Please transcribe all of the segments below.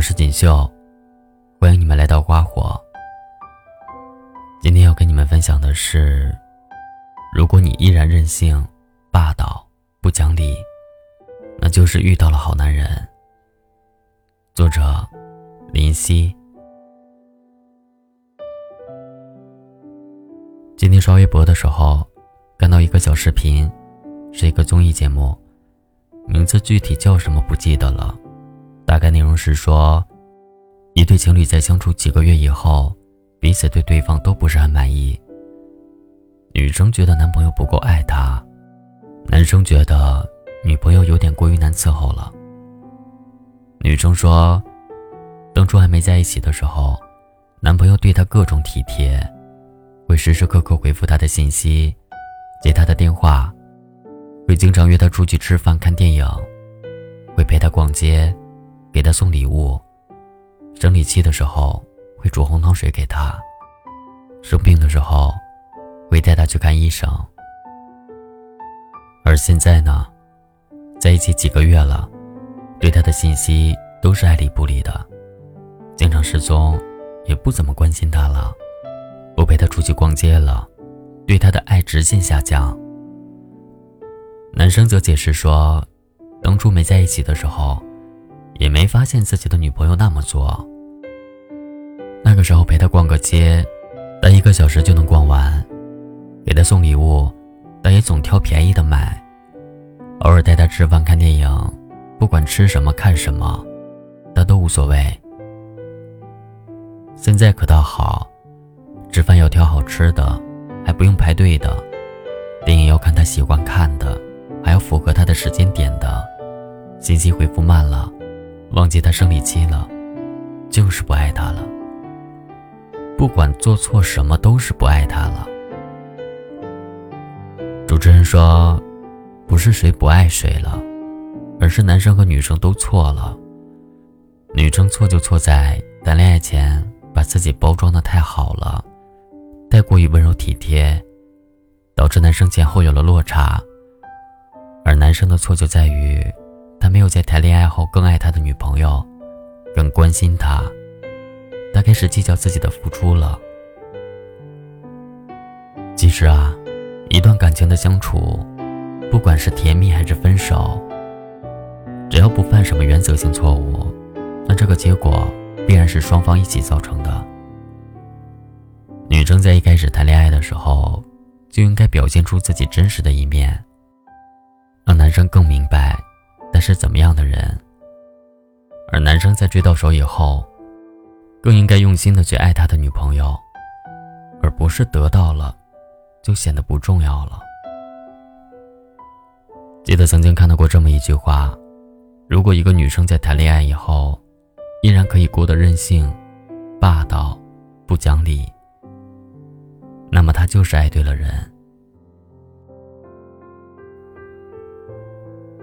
我是锦绣，欢迎你们来到花火。今天要跟你们分享的是，如果你依然任性、霸道、不讲理，那就是遇到了好男人。作者：林夕。今天刷微博的时候，看到一个小视频，是一个综艺节目，名字具体叫什么不记得了。大概内容是说，一对情侣在相处几个月以后，彼此对对方都不是很满意。女生觉得男朋友不够爱她，男生觉得女朋友有点过于难伺候了。女生说，当初还没在一起的时候，男朋友对她各种体贴，会时时刻刻回复她的信息，接她的电话，会经常约她出去吃饭看电影，会陪她逛街。给他送礼物，生理期的时候会煮红糖水给他，生病的时候会带他去看医生。而现在呢，在一起几个月了，对他的信息都是爱理不理的，经常失踪，也不怎么关心他了，不陪他出去逛街了，对他的爱直线下降。男生则解释说，当初没在一起的时候。也没发现自己的女朋友那么做。那个时候陪她逛个街，待一个小时就能逛完；给她送礼物，但也总挑便宜的买。偶尔带她吃饭看电影，不管吃什么看什么，她都无所谓。现在可倒好，吃饭要挑好吃的，还不用排队的；电影要看她喜欢看的，还要符合她的时间点的。信息回复慢了。忘记他生理期了，就是不爱他了。不管做错什么，都是不爱他了。主持人说，不是谁不爱谁了，而是男生和女生都错了。女生错就错在谈恋爱前把自己包装的太好了，太过于温柔体贴，导致男生前后有了落差。而男生的错就在于。他没有在谈恋爱后更爱他的女朋友，更关心他。他开始计较自己的付出了。其实啊，一段感情的相处，不管是甜蜜还是分手，只要不犯什么原则性错误，那这个结果必然是双方一起造成的。女生在一开始谈恋爱的时候，就应该表现出自己真实的一面，让男生更明白。但是怎么样的人？而男生在追到手以后，更应该用心的去爱他的女朋友，而不是得到了就显得不重要了。记得曾经看到过这么一句话：如果一个女生在谈恋爱以后，依然可以过得任性、霸道、不讲理，那么她就是爱对了人。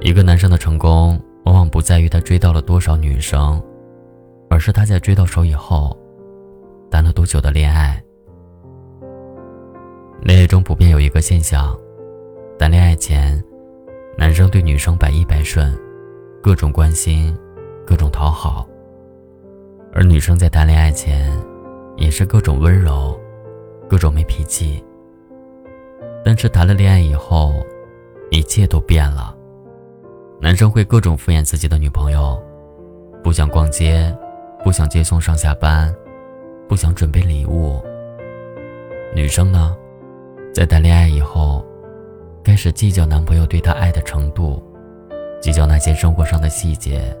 一个男生的成功，往往不在于他追到了多少女生，而是他在追到手以后，谈了多久的恋爱。恋爱中普遍有一个现象：谈恋爱前，男生对女生百依百顺，各种关心，各种讨好；而女生在谈恋爱前，也是各种温柔，各种没脾气。但是谈了恋爱以后，一切都变了。男生会各种敷衍自己的女朋友，不想逛街，不想接送上下班，不想准备礼物。女生呢，在谈恋爱以后，开始计较男朋友对她爱的程度，计较那些生活上的细节，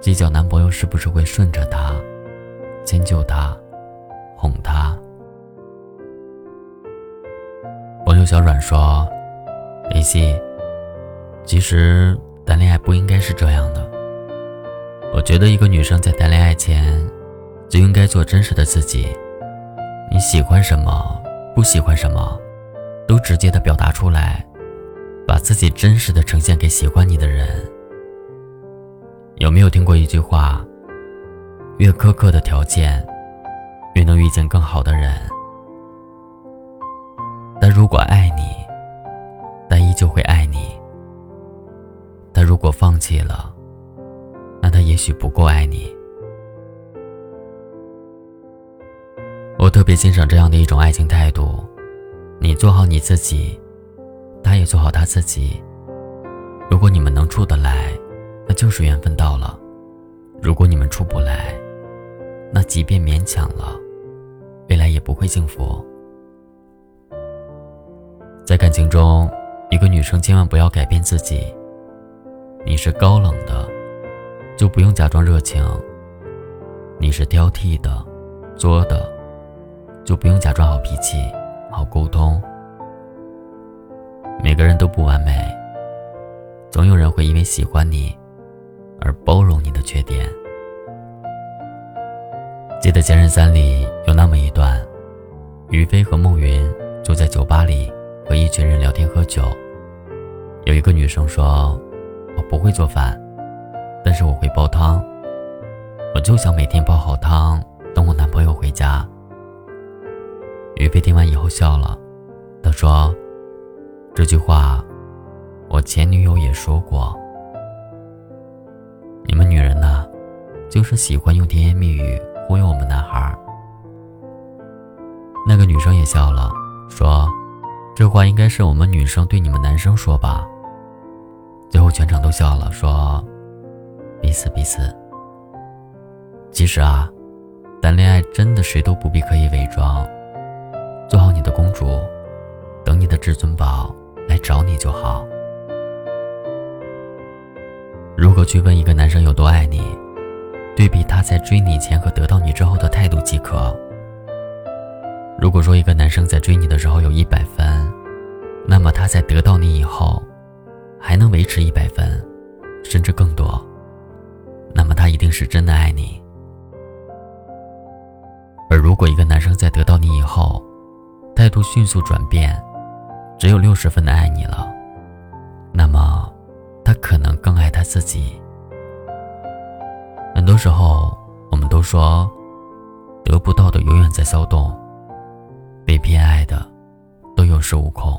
计较男朋友是不是会顺着她，迁就她，哄她。朋友小阮说：“林夕，其实。”爱不应该是这样的。我觉得一个女生在谈恋爱前，就应该做真实的自己。你喜欢什么，不喜欢什么，都直接的表达出来，把自己真实的呈现给喜欢你的人。有没有听过一句话？越苛刻的条件，越能遇见更好的人。但如果爱你，放弃了那他也许不够爱你。我特别欣赏这样的一种爱情态度你做好你自己他也做好他自己。如果你们能处得来那就是缘分到了。如果你们处不来那即便勉强了未来也不会幸福。在感情中一个女生千万不要改变自己你是高冷的，就不用假装热情；你是挑剔的、作的，就不用假装好脾气。好沟通。每个人都不完美，总有人会因为喜欢你而包容你的缺点。记得《前任三》里有那么一段，于飞和孟云坐在酒吧里和一群人聊天喝酒。有一个女生说：“我不会做饭，但是我会煲汤。我就想每天煲好汤，等我男朋友回家。”于飞听完以后笑了，他说：“这句话，我前女友也说过。你们女人呢，就是喜欢用甜言蜜语忽悠我们男孩。”那个女生也笑了，说：“这话应该是我们女生对你们男生说吧。”最后全场都笑了，说：“彼此彼此。”其实啊，谈恋爱真的谁都不必刻意伪装。做好你的公主，等你的至尊宝来找你就好。如果去问一个男生有多爱你，对比他在追你前和得到你之后的态度即可。如果说一个男生在追你的时候有一百分，那么他在得到你以后，还能维持一百分，甚至更多，那么他一定是真的爱你。而如果一个男生在得到你以后，态度迅速转变，只有六十分的爱你了，那么他可能更爱他自己。很多时候，我们都说得不到的永远在骚动，被偏爱的都有恃无恐。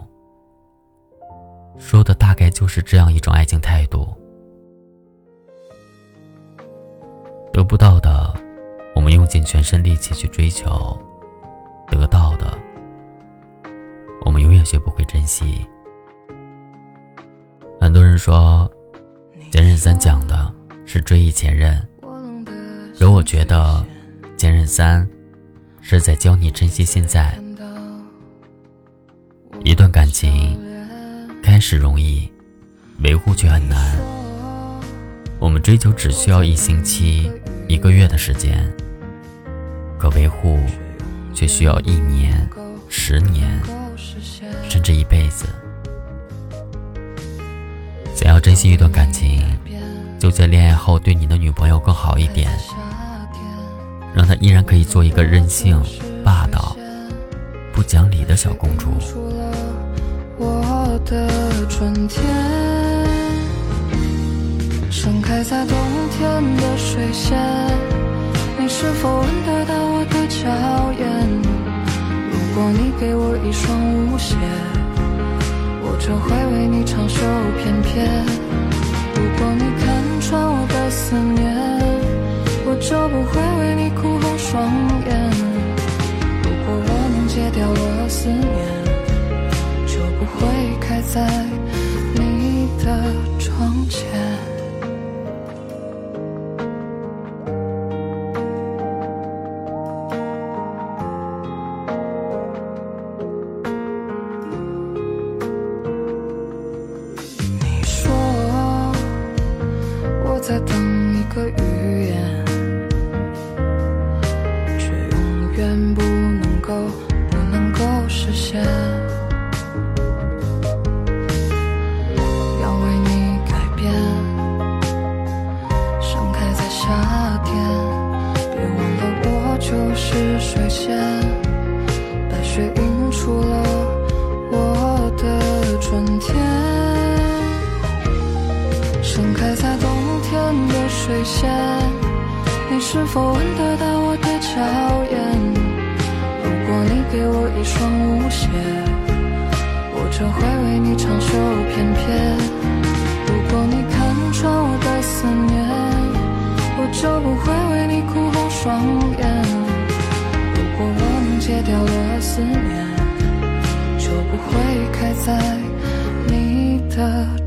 说的大概就是这样一种爱情态度。得不到的，我们用尽全身力气去追求；得到的。我们永远学不会珍惜。很多人说，《前任三》讲的是追忆前任，可我觉得，《前任三》是在教你珍惜现在。一段感情开始容易，维护却很难。我们追求只需要一星期、一个月的时间，可维护却需要一年、十年。甚至一辈子。想要珍惜一段感情，就在恋爱后对你的女朋友更好一点，让她依然可以做一个任性、霸道、不讲理的小公主。的春天盛开在冬天的水仙，你是否闻得到我的娇艳？如果你给我一双舞鞋，我就会实现。要为你改变，盛开在夏天。别忘了，我就是水仙，白雪映出了我的春天。盛开在冬。天的水仙，你是否闻得到我的娇艳？给我一双舞鞋，我就会为你长袖翩翩。如果你看穿我的思念，我就不会为你哭红双眼。如果我能。戒掉了思念，就不会开在你的。